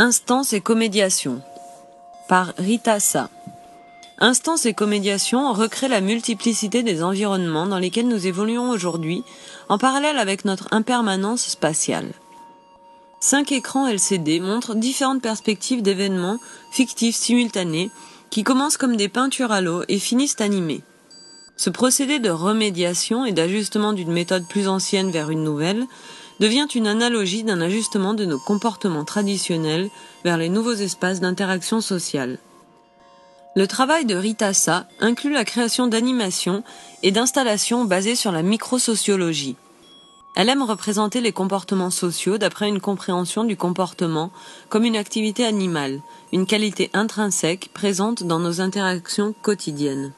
Instance et comédiation par Rita Sa. Instance et comédiation recréent la multiplicité des environnements dans lesquels nous évoluons aujourd'hui, en parallèle avec notre impermanence spatiale. Cinq écrans LCD montrent différentes perspectives d'événements fictifs simultanés qui commencent comme des peintures à l'eau et finissent animés. Ce procédé de remédiation et d'ajustement d'une méthode plus ancienne vers une nouvelle devient une analogie d'un ajustement de nos comportements traditionnels vers les nouveaux espaces d'interaction sociale. Le travail de Rita Sa inclut la création d'animations et d'installations basées sur la microsociologie. Elle aime représenter les comportements sociaux d'après une compréhension du comportement comme une activité animale, une qualité intrinsèque présente dans nos interactions quotidiennes.